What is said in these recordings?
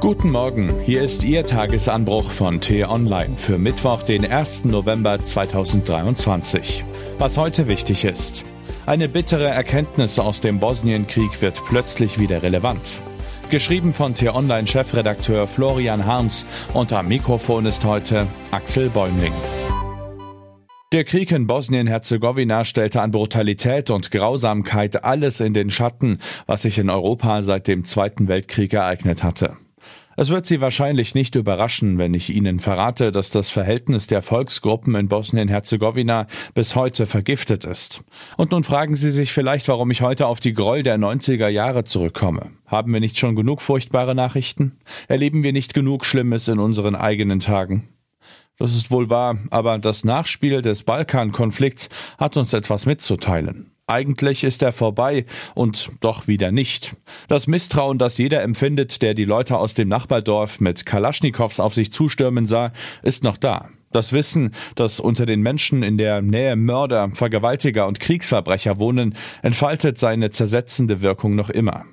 Guten Morgen, hier ist Ihr Tagesanbruch von T-Online für Mittwoch, den 1. November 2023. Was heute wichtig ist. Eine bittere Erkenntnis aus dem Bosnienkrieg wird plötzlich wieder relevant. Geschrieben von T-Online-Chefredakteur Florian Harms und am Mikrofon ist heute Axel Bäumling. Der Krieg in Bosnien-Herzegowina stellte an Brutalität und Grausamkeit alles in den Schatten, was sich in Europa seit dem Zweiten Weltkrieg ereignet hatte. Es wird Sie wahrscheinlich nicht überraschen, wenn ich Ihnen verrate, dass das Verhältnis der Volksgruppen in Bosnien-Herzegowina bis heute vergiftet ist. Und nun fragen Sie sich vielleicht, warum ich heute auf die Groll der 90er Jahre zurückkomme. Haben wir nicht schon genug furchtbare Nachrichten? Erleben wir nicht genug Schlimmes in unseren eigenen Tagen? Das ist wohl wahr, aber das Nachspiel des Balkankonflikts hat uns etwas mitzuteilen. Eigentlich ist er vorbei und doch wieder nicht. Das Misstrauen, das jeder empfindet, der die Leute aus dem Nachbardorf mit Kalaschnikows auf sich zustürmen sah, ist noch da. Das Wissen, dass unter den Menschen in der Nähe Mörder, Vergewaltiger und Kriegsverbrecher wohnen, entfaltet seine zersetzende Wirkung noch immer.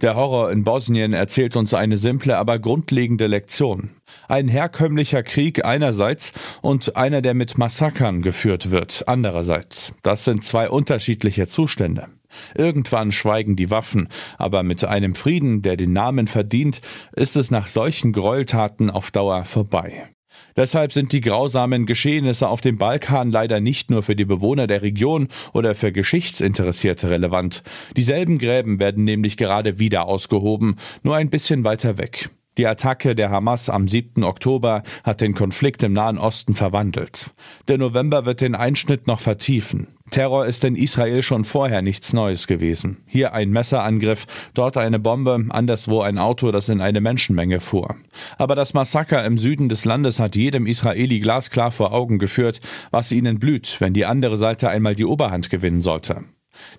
Der Horror in Bosnien erzählt uns eine simple, aber grundlegende Lektion. Ein herkömmlicher Krieg einerseits und einer, der mit Massakern geführt wird, andererseits. Das sind zwei unterschiedliche Zustände. Irgendwann schweigen die Waffen, aber mit einem Frieden, der den Namen verdient, ist es nach solchen Gräueltaten auf Dauer vorbei. Deshalb sind die grausamen Geschehnisse auf dem Balkan leider nicht nur für die Bewohner der Region oder für Geschichtsinteressierte relevant. Dieselben Gräben werden nämlich gerade wieder ausgehoben, nur ein bisschen weiter weg. Die Attacke der Hamas am 7. Oktober hat den Konflikt im Nahen Osten verwandelt. Der November wird den Einschnitt noch vertiefen. Terror ist in Israel schon vorher nichts Neues gewesen. Hier ein Messerangriff, dort eine Bombe, anderswo ein Auto, das in eine Menschenmenge fuhr. Aber das Massaker im Süden des Landes hat jedem Israeli glasklar vor Augen geführt, was ihnen blüht, wenn die andere Seite einmal die Oberhand gewinnen sollte.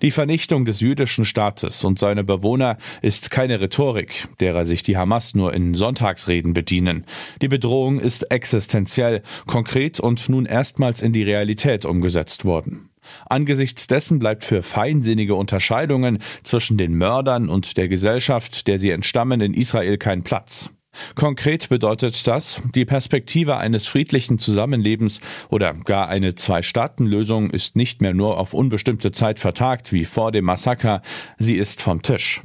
Die Vernichtung des jüdischen Staates und seiner Bewohner ist keine Rhetorik, derer sich die Hamas nur in Sonntagsreden bedienen. Die Bedrohung ist existenziell, konkret und nun erstmals in die Realität umgesetzt worden. Angesichts dessen bleibt für feinsinnige Unterscheidungen zwischen den Mördern und der Gesellschaft, der sie entstammen, in Israel kein Platz. Konkret bedeutet das, die Perspektive eines friedlichen Zusammenlebens oder gar eine Zwei-Staaten-Lösung ist nicht mehr nur auf unbestimmte Zeit vertagt wie vor dem Massaker, sie ist vom Tisch.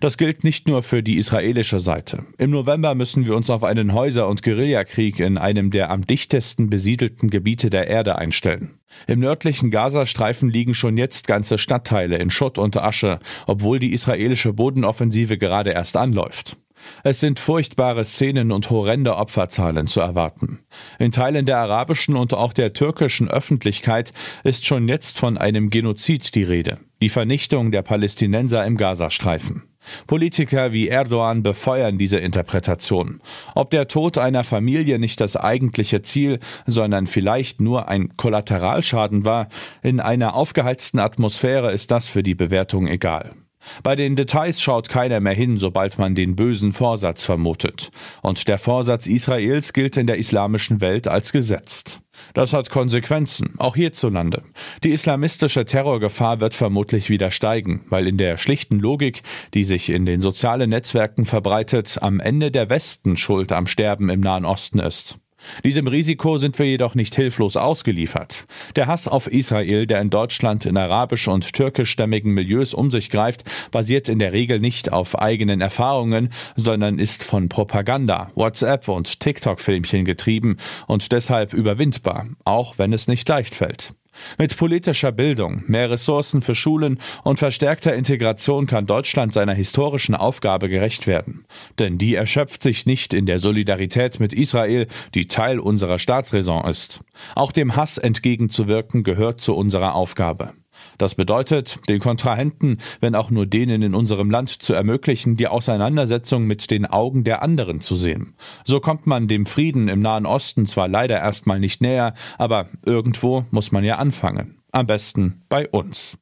Das gilt nicht nur für die israelische Seite. Im November müssen wir uns auf einen Häuser- und Guerillakrieg in einem der am dichtesten besiedelten Gebiete der Erde einstellen. Im nördlichen Gazastreifen liegen schon jetzt ganze Stadtteile in Schutt und Asche, obwohl die israelische Bodenoffensive gerade erst anläuft. Es sind furchtbare Szenen und horrende Opferzahlen zu erwarten. In Teilen der arabischen und auch der türkischen Öffentlichkeit ist schon jetzt von einem Genozid die Rede, die Vernichtung der Palästinenser im Gazastreifen. Politiker wie Erdogan befeuern diese Interpretation. Ob der Tod einer Familie nicht das eigentliche Ziel, sondern vielleicht nur ein Kollateralschaden war, in einer aufgeheizten Atmosphäre ist das für die Bewertung egal. Bei den Details schaut keiner mehr hin, sobald man den bösen Vorsatz vermutet. Und der Vorsatz Israels gilt in der islamischen Welt als gesetzt. Das hat Konsequenzen, auch hierzulande. Die islamistische Terrorgefahr wird vermutlich wieder steigen, weil in der schlichten Logik, die sich in den sozialen Netzwerken verbreitet, am Ende der Westen schuld am Sterben im Nahen Osten ist. Diesem Risiko sind wir jedoch nicht hilflos ausgeliefert. Der Hass auf Israel, der in Deutschland in arabisch- und türkischstämmigen Milieus um sich greift, basiert in der Regel nicht auf eigenen Erfahrungen, sondern ist von Propaganda, WhatsApp und TikTok-Filmchen getrieben und deshalb überwindbar, auch wenn es nicht leicht fällt. Mit politischer Bildung, mehr Ressourcen für Schulen und verstärkter Integration kann Deutschland seiner historischen Aufgabe gerecht werden. Denn die erschöpft sich nicht in der Solidarität mit Israel, die Teil unserer Staatsräson ist. Auch dem Hass entgegenzuwirken gehört zu unserer Aufgabe. Das bedeutet, den Kontrahenten, wenn auch nur denen in unserem Land zu ermöglichen, die Auseinandersetzung mit den Augen der anderen zu sehen. So kommt man dem Frieden im Nahen Osten zwar leider erstmal nicht näher, aber irgendwo muss man ja anfangen. Am besten bei uns.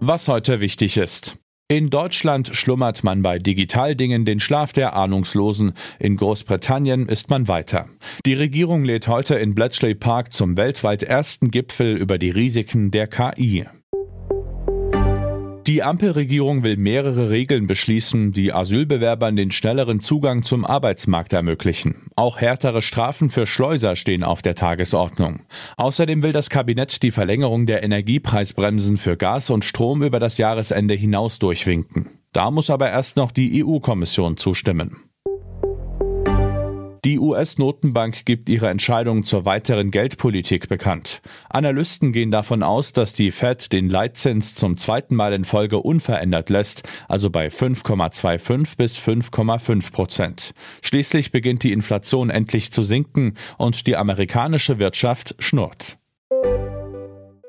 Was heute wichtig ist. In Deutschland schlummert man bei Digitaldingen den Schlaf der Ahnungslosen, in Großbritannien ist man weiter. Die Regierung lädt heute in Bletchley Park zum weltweit ersten Gipfel über die Risiken der KI. Die Ampelregierung will mehrere Regeln beschließen, die Asylbewerbern den schnelleren Zugang zum Arbeitsmarkt ermöglichen. Auch härtere Strafen für Schleuser stehen auf der Tagesordnung. Außerdem will das Kabinett die Verlängerung der Energiepreisbremsen für Gas und Strom über das Jahresende hinaus durchwinken. Da muss aber erst noch die EU-Kommission zustimmen. Die US-Notenbank gibt ihre Entscheidung zur weiteren Geldpolitik bekannt. Analysten gehen davon aus, dass die Fed den Leitzins zum zweiten Mal in Folge unverändert lässt, also bei 5,25 bis 5,5 Prozent. Schließlich beginnt die Inflation endlich zu sinken und die amerikanische Wirtschaft schnurrt.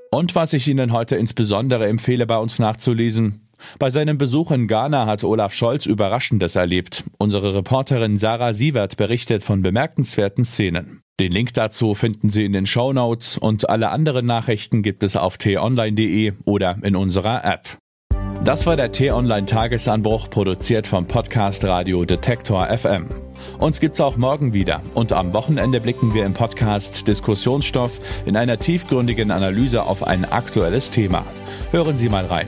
Und was ich Ihnen heute insbesondere empfehle, bei uns nachzulesen, bei seinem Besuch in Ghana hat Olaf Scholz Überraschendes erlebt. Unsere Reporterin Sarah Sievert berichtet von bemerkenswerten Szenen. Den Link dazu finden Sie in den Show Notes und alle anderen Nachrichten gibt es auf t-online.de oder in unserer App. Das war der T-Online Tagesanbruch, produziert vom Podcast Radio Detektor FM. Uns gibt's auch morgen wieder und am Wochenende blicken wir im Podcast Diskussionsstoff in einer tiefgründigen Analyse auf ein aktuelles Thema. Hören Sie mal rein.